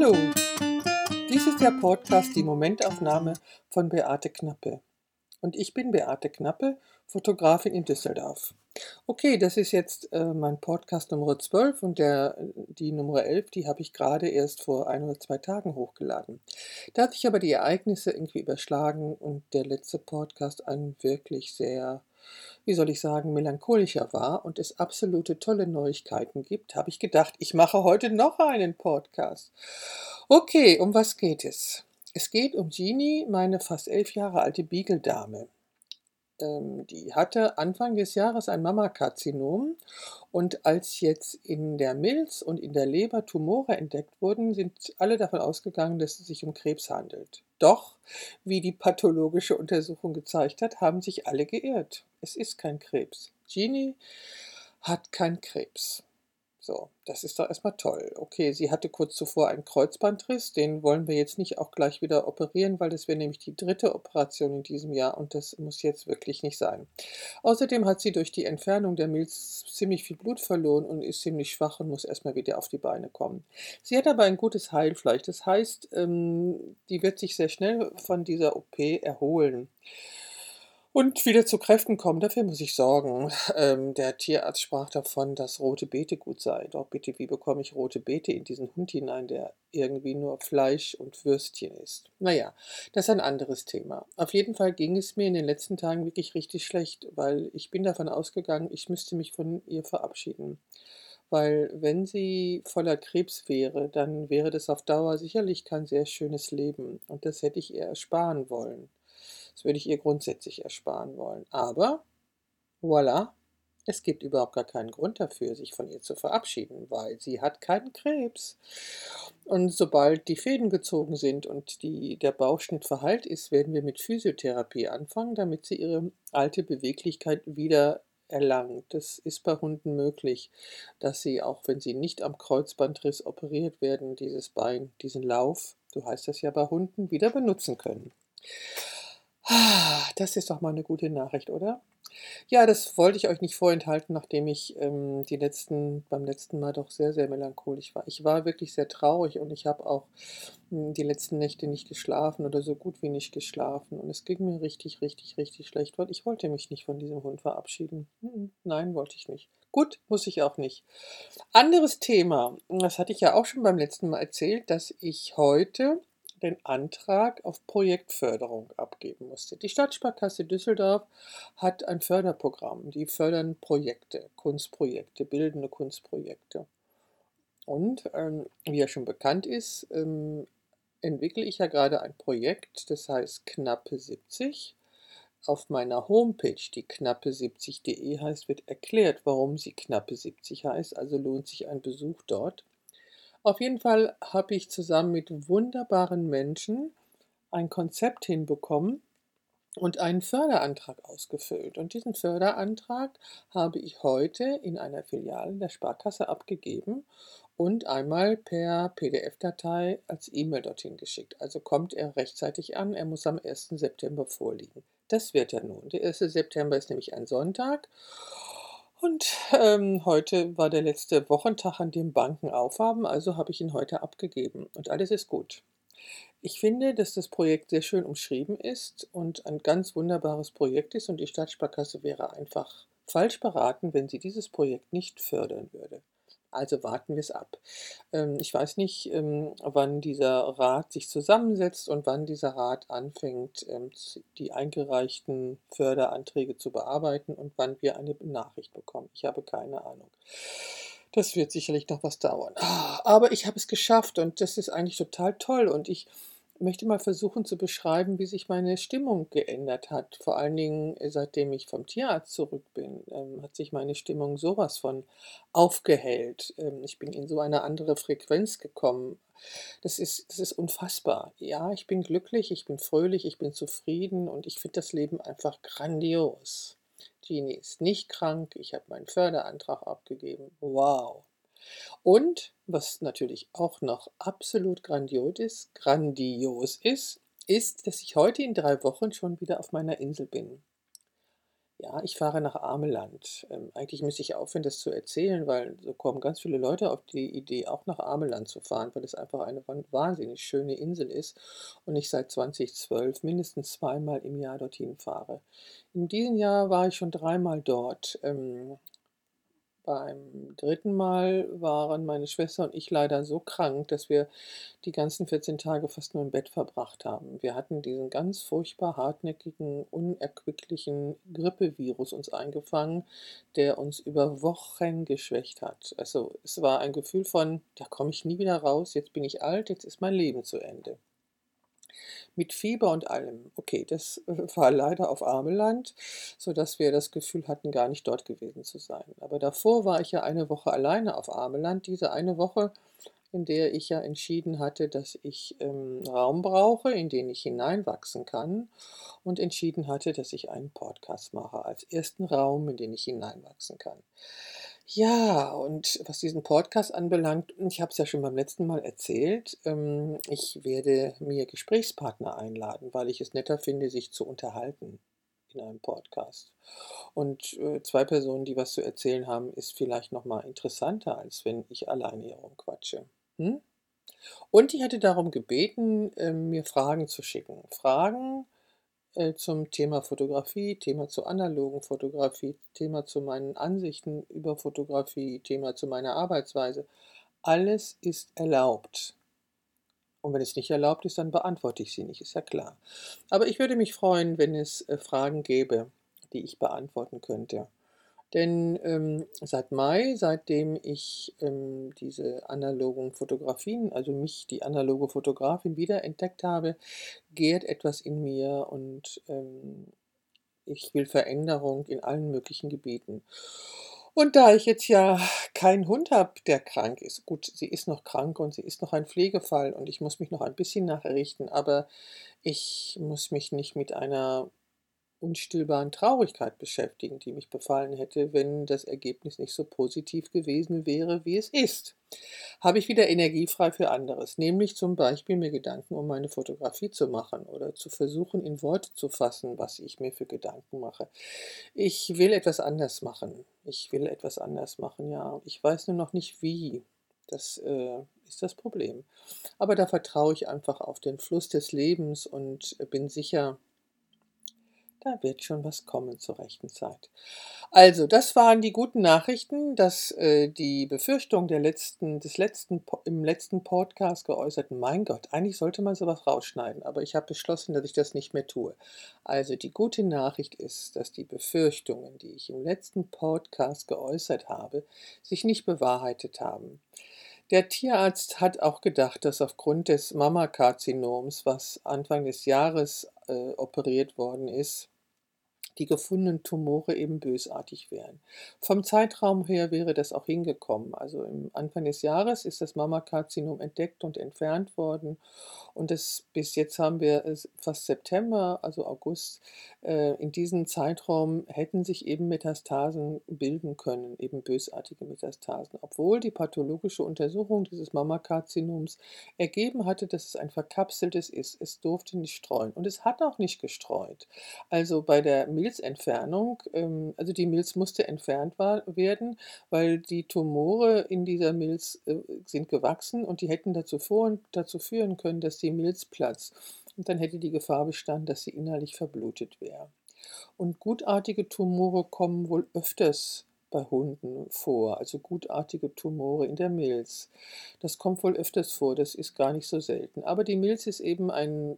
Hallo, dies ist der Podcast Die Momentaufnahme von Beate Knappe. Und ich bin Beate Knappe, Fotografin in Düsseldorf. Okay, das ist jetzt äh, mein Podcast Nummer 12 und der, die Nummer 11, die habe ich gerade erst vor ein oder zwei Tagen hochgeladen. Da hat sich aber die Ereignisse irgendwie überschlagen und der letzte Podcast ein wirklich sehr wie soll ich sagen, melancholischer war und es absolute tolle Neuigkeiten gibt, habe ich gedacht, ich mache heute noch einen Podcast. Okay, um was geht es? Es geht um Jeannie, meine fast elf Jahre alte Beagle-Dame. Ähm, die hatte Anfang des Jahres ein Mammakarzinom und als jetzt in der Milz und in der Leber Tumore entdeckt wurden, sind alle davon ausgegangen, dass es sich um Krebs handelt. Doch, wie die pathologische Untersuchung gezeigt hat, haben sich alle geirrt. Es ist kein Krebs. Jeannie hat kein Krebs. So, das ist doch erstmal toll. Okay, sie hatte kurz zuvor einen Kreuzbandriss, den wollen wir jetzt nicht auch gleich wieder operieren, weil das wäre nämlich die dritte Operation in diesem Jahr und das muss jetzt wirklich nicht sein. Außerdem hat sie durch die Entfernung der Milz ziemlich viel Blut verloren und ist ziemlich schwach und muss erstmal wieder auf die Beine kommen. Sie hat aber ein gutes Heilfleisch, das heißt, ähm, die wird sich sehr schnell von dieser OP erholen und wieder zu Kräften kommen. Dafür muss ich sorgen. Ähm, der Tierarzt sprach davon, dass rote Beete gut sei. Doch bitte, wie bekomme ich rote Beete in diesen Hund hinein, der irgendwie nur Fleisch und Würstchen isst? Naja, das ist ein anderes Thema. Auf jeden Fall ging es mir in den letzten Tagen wirklich richtig schlecht, weil ich bin davon ausgegangen, ich müsste mich von ihr verabschieden. Weil wenn sie voller Krebs wäre, dann wäre das auf Dauer sicherlich kein sehr schönes Leben. Und das hätte ich ihr ersparen wollen. Das würde ich ihr grundsätzlich ersparen wollen. Aber, voilà, es gibt überhaupt gar keinen Grund dafür, sich von ihr zu verabschieden, weil sie hat keinen Krebs. Und sobald die Fäden gezogen sind und die, der Bauchschnitt verheilt ist, werden wir mit Physiotherapie anfangen, damit sie ihre alte Beweglichkeit wieder erlangt. Das ist bei Hunden möglich, dass sie, auch wenn sie nicht am Kreuzbandriss operiert werden, dieses Bein, diesen Lauf, so heißt das ja bei Hunden, wieder benutzen können. Das ist doch mal eine gute Nachricht, oder? Ja, das wollte ich euch nicht vorenthalten, nachdem ich ähm, die letzten, beim letzten Mal doch sehr, sehr melancholisch war. Ich war wirklich sehr traurig und ich habe auch hm, die letzten Nächte nicht geschlafen oder so gut wie nicht geschlafen. Und es ging mir richtig, richtig, richtig schlecht, weil ich wollte mich nicht von diesem Hund verabschieden. Hm, nein, wollte ich nicht. Gut, muss ich auch nicht. Anderes Thema, das hatte ich ja auch schon beim letzten Mal erzählt, dass ich heute den Antrag auf Projektförderung abgeben musste. Die Stadtsparkasse Düsseldorf hat ein Förderprogramm. Die fördern Projekte, Kunstprojekte, bildende Kunstprojekte. Und ähm, wie ja schon bekannt ist, ähm, entwickle ich ja gerade ein Projekt, das heißt Knappe 70. Auf meiner Homepage, die knappe70.de heißt, wird erklärt, warum sie Knappe 70 heißt. Also lohnt sich ein Besuch dort. Auf jeden Fall habe ich zusammen mit wunderbaren Menschen ein Konzept hinbekommen und einen Förderantrag ausgefüllt. Und diesen Förderantrag habe ich heute in einer Filiale der Sparkasse abgegeben und einmal per PDF-Datei als E-Mail dorthin geschickt. Also kommt er rechtzeitig an. Er muss am 1. September vorliegen. Das wird er nun. Der 1. September ist nämlich ein Sonntag. Ähm, heute war der letzte Wochentag, an dem Banken aufhaben, also habe ich ihn heute abgegeben und alles ist gut. Ich finde, dass das Projekt sehr schön umschrieben ist und ein ganz wunderbares Projekt ist und die Stadtsparkasse wäre einfach falsch beraten, wenn sie dieses Projekt nicht fördern würde. Also warten wir es ab. Ähm, ich weiß nicht, ähm, wann dieser Rat sich zusammensetzt und wann dieser Rat anfängt, ähm, die eingereichten Förderanträge zu bearbeiten und wann wir eine Nachricht bekommen. Ich habe keine Ahnung. Das wird sicherlich noch was dauern. Aber ich habe es geschafft und das ist eigentlich total toll und ich möchte mal versuchen zu beschreiben, wie sich meine Stimmung geändert hat. Vor allen Dingen, äh, seitdem ich vom Tierarzt zurück bin, ähm, hat sich meine Stimmung sowas von aufgehellt. Ähm, ich bin in so eine andere Frequenz gekommen. Das ist, das ist unfassbar. Ja, ich bin glücklich, ich bin fröhlich, ich bin zufrieden und ich finde das Leben einfach grandios. Genie ist nicht krank, ich habe meinen Förderantrag abgegeben. Wow. Und was natürlich auch noch absolut grandios ist, grandios ist, ist, dass ich heute in drei Wochen schon wieder auf meiner Insel bin. Ja, ich fahre nach Ameland. Ähm, eigentlich müsste ich aufhören, das zu erzählen, weil so kommen ganz viele Leute auf die Idee, auch nach Ameland zu fahren, weil es einfach eine wahnsinnig schöne Insel ist und ich seit 2012 mindestens zweimal im Jahr dorthin fahre. In diesem Jahr war ich schon dreimal dort. Ähm, beim dritten Mal waren meine Schwester und ich leider so krank, dass wir die ganzen 14 Tage fast nur im Bett verbracht haben. Wir hatten diesen ganz furchtbar hartnäckigen, unerquicklichen Grippevirus uns eingefangen, der uns über Wochen geschwächt hat. Also es war ein Gefühl von, da komme ich nie wieder raus, jetzt bin ich alt, jetzt ist mein Leben zu Ende. Mit Fieber und allem. Okay, das äh, war leider auf Ameland, sodass wir das Gefühl hatten, gar nicht dort gewesen zu sein. Aber davor war ich ja eine Woche alleine auf Ameland. Diese eine Woche, in der ich ja entschieden hatte, dass ich ähm, Raum brauche, in den ich hineinwachsen kann und entschieden hatte, dass ich einen Podcast mache als ersten Raum, in den ich hineinwachsen kann. Ja, und was diesen Podcast anbelangt, ich habe es ja schon beim letzten Mal erzählt, ähm, ich werde mir Gesprächspartner einladen, weil ich es netter finde, sich zu unterhalten in einem Podcast. Und äh, zwei Personen, die was zu erzählen haben, ist vielleicht noch mal interessanter, als wenn ich alleine hier rumquatsche. Hm? Und ich hatte darum gebeten, ähm, mir Fragen zu schicken. Fragen, äh, zum Thema Fotografie, Thema zur analogen Fotografie, Thema zu meinen Ansichten über Fotografie, Thema zu meiner Arbeitsweise. Alles ist erlaubt. Und wenn es nicht erlaubt ist, dann beantworte ich sie nicht, ist ja klar. Aber ich würde mich freuen, wenn es äh, Fragen gäbe, die ich beantworten könnte. Denn ähm, seit Mai, seitdem ich ähm, diese analogen Fotografien, also mich, die analoge Fotografin, wieder entdeckt habe, gärt etwas in mir und ähm, ich will Veränderung in allen möglichen Gebieten. Und da ich jetzt ja keinen Hund habe, der krank ist, gut, sie ist noch krank und sie ist noch ein Pflegefall und ich muss mich noch ein bisschen nachrichten, aber ich muss mich nicht mit einer unstillbaren Traurigkeit beschäftigen, die mich befallen hätte, wenn das Ergebnis nicht so positiv gewesen wäre, wie es ist. Habe ich wieder Energie frei für anderes, nämlich zum Beispiel mir Gedanken um meine Fotografie zu machen oder zu versuchen, in Worte zu fassen, was ich mir für Gedanken mache. Ich will etwas anders machen. Ich will etwas anders machen, ja. Ich weiß nur noch nicht wie. Das äh, ist das Problem. Aber da vertraue ich einfach auf den Fluss des Lebens und bin sicher, da wird schon was kommen zur rechten Zeit. Also, das waren die guten Nachrichten, dass äh, die Befürchtung der letzten, des letzten, im letzten Podcast geäußerten, mein Gott, eigentlich sollte man sowas rausschneiden, aber ich habe beschlossen, dass ich das nicht mehr tue. Also, die gute Nachricht ist, dass die Befürchtungen, die ich im letzten Podcast geäußert habe, sich nicht bewahrheitet haben. Der Tierarzt hat auch gedacht, dass aufgrund des Mammakarzinoms, was Anfang des Jahres äh, operiert worden ist, die gefundenen Tumore eben bösartig wären. Vom Zeitraum her wäre das auch hingekommen. Also im Anfang des Jahres ist das Mammakarzinom entdeckt und entfernt worden und das, bis jetzt haben wir fast September, also August. Äh, in diesem Zeitraum hätten sich eben Metastasen bilden können, eben bösartige Metastasen, obwohl die pathologische Untersuchung dieses Mammakarzinoms ergeben hatte, dass es ein verkapseltes ist. Es durfte nicht streuen und es hat auch nicht gestreut. Also bei der Milzentfernung, ähm, also die Milz musste entfernt werden, weil die Tumore in dieser Milz äh, sind gewachsen und die hätten dazu, vor, dazu führen können, dass die Milz Platz und dann hätte die Gefahr bestanden, dass sie innerlich verblutet wäre. Und gutartige Tumore kommen wohl öfters bei Hunden vor, also gutartige Tumore in der Milz. Das kommt wohl öfters vor, das ist gar nicht so selten. Aber die Milz ist eben ein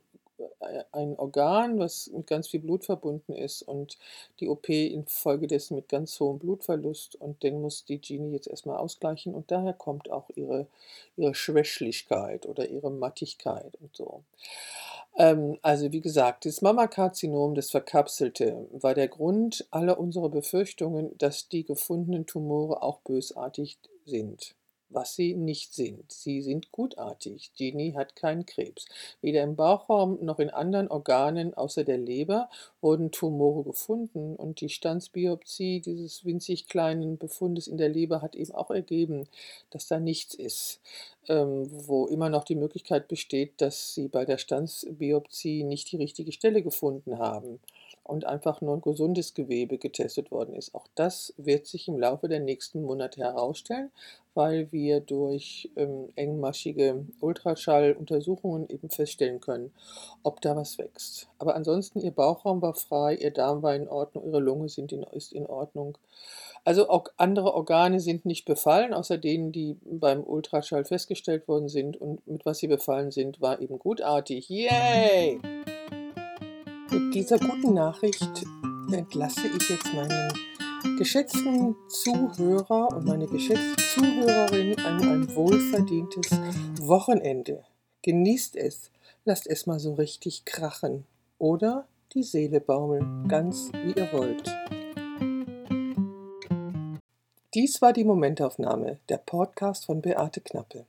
ein Organ, was mit ganz viel Blut verbunden ist und die OP infolgedessen mit ganz hohem Blutverlust und den muss die Genie jetzt erstmal ausgleichen und daher kommt auch ihre, ihre Schwächlichkeit oder ihre Mattigkeit und so. Ähm, also wie gesagt, das Mammakarzinom, das Verkapselte, war der Grund aller unserer Befürchtungen, dass die gefundenen Tumore auch bösartig sind was sie nicht sind. Sie sind gutartig. Genie hat keinen Krebs. Weder im Bauchraum noch in anderen Organen außer der Leber wurden Tumore gefunden und die Stanzbiopsie dieses winzig kleinen Befundes in der Leber hat eben auch ergeben, dass da nichts ist, ähm, wo immer noch die Möglichkeit besteht, dass sie bei der Stanzbiopsie nicht die richtige Stelle gefunden haben und einfach nur ein gesundes Gewebe getestet worden ist. Auch das wird sich im Laufe der nächsten Monate herausstellen, weil wir durch ähm, engmaschige Ultraschalluntersuchungen eben feststellen können, ob da was wächst. Aber ansonsten, Ihr Bauchraum war frei, Ihr Darm war in Ordnung, Ihre Lunge sind in, ist in Ordnung. Also auch andere Organe sind nicht befallen, außer denen, die beim Ultraschall festgestellt worden sind. Und mit was sie befallen sind, war eben gutartig. Yay! Mit dieser guten Nachricht entlasse ich jetzt meinen geschätzten Zuhörer und meine geschätzte Zuhörerin an ein wohlverdientes Wochenende. Genießt es, lasst es mal so richtig krachen oder die Seele baumeln, ganz wie ihr wollt. Dies war die Momentaufnahme, der Podcast von Beate Knappe.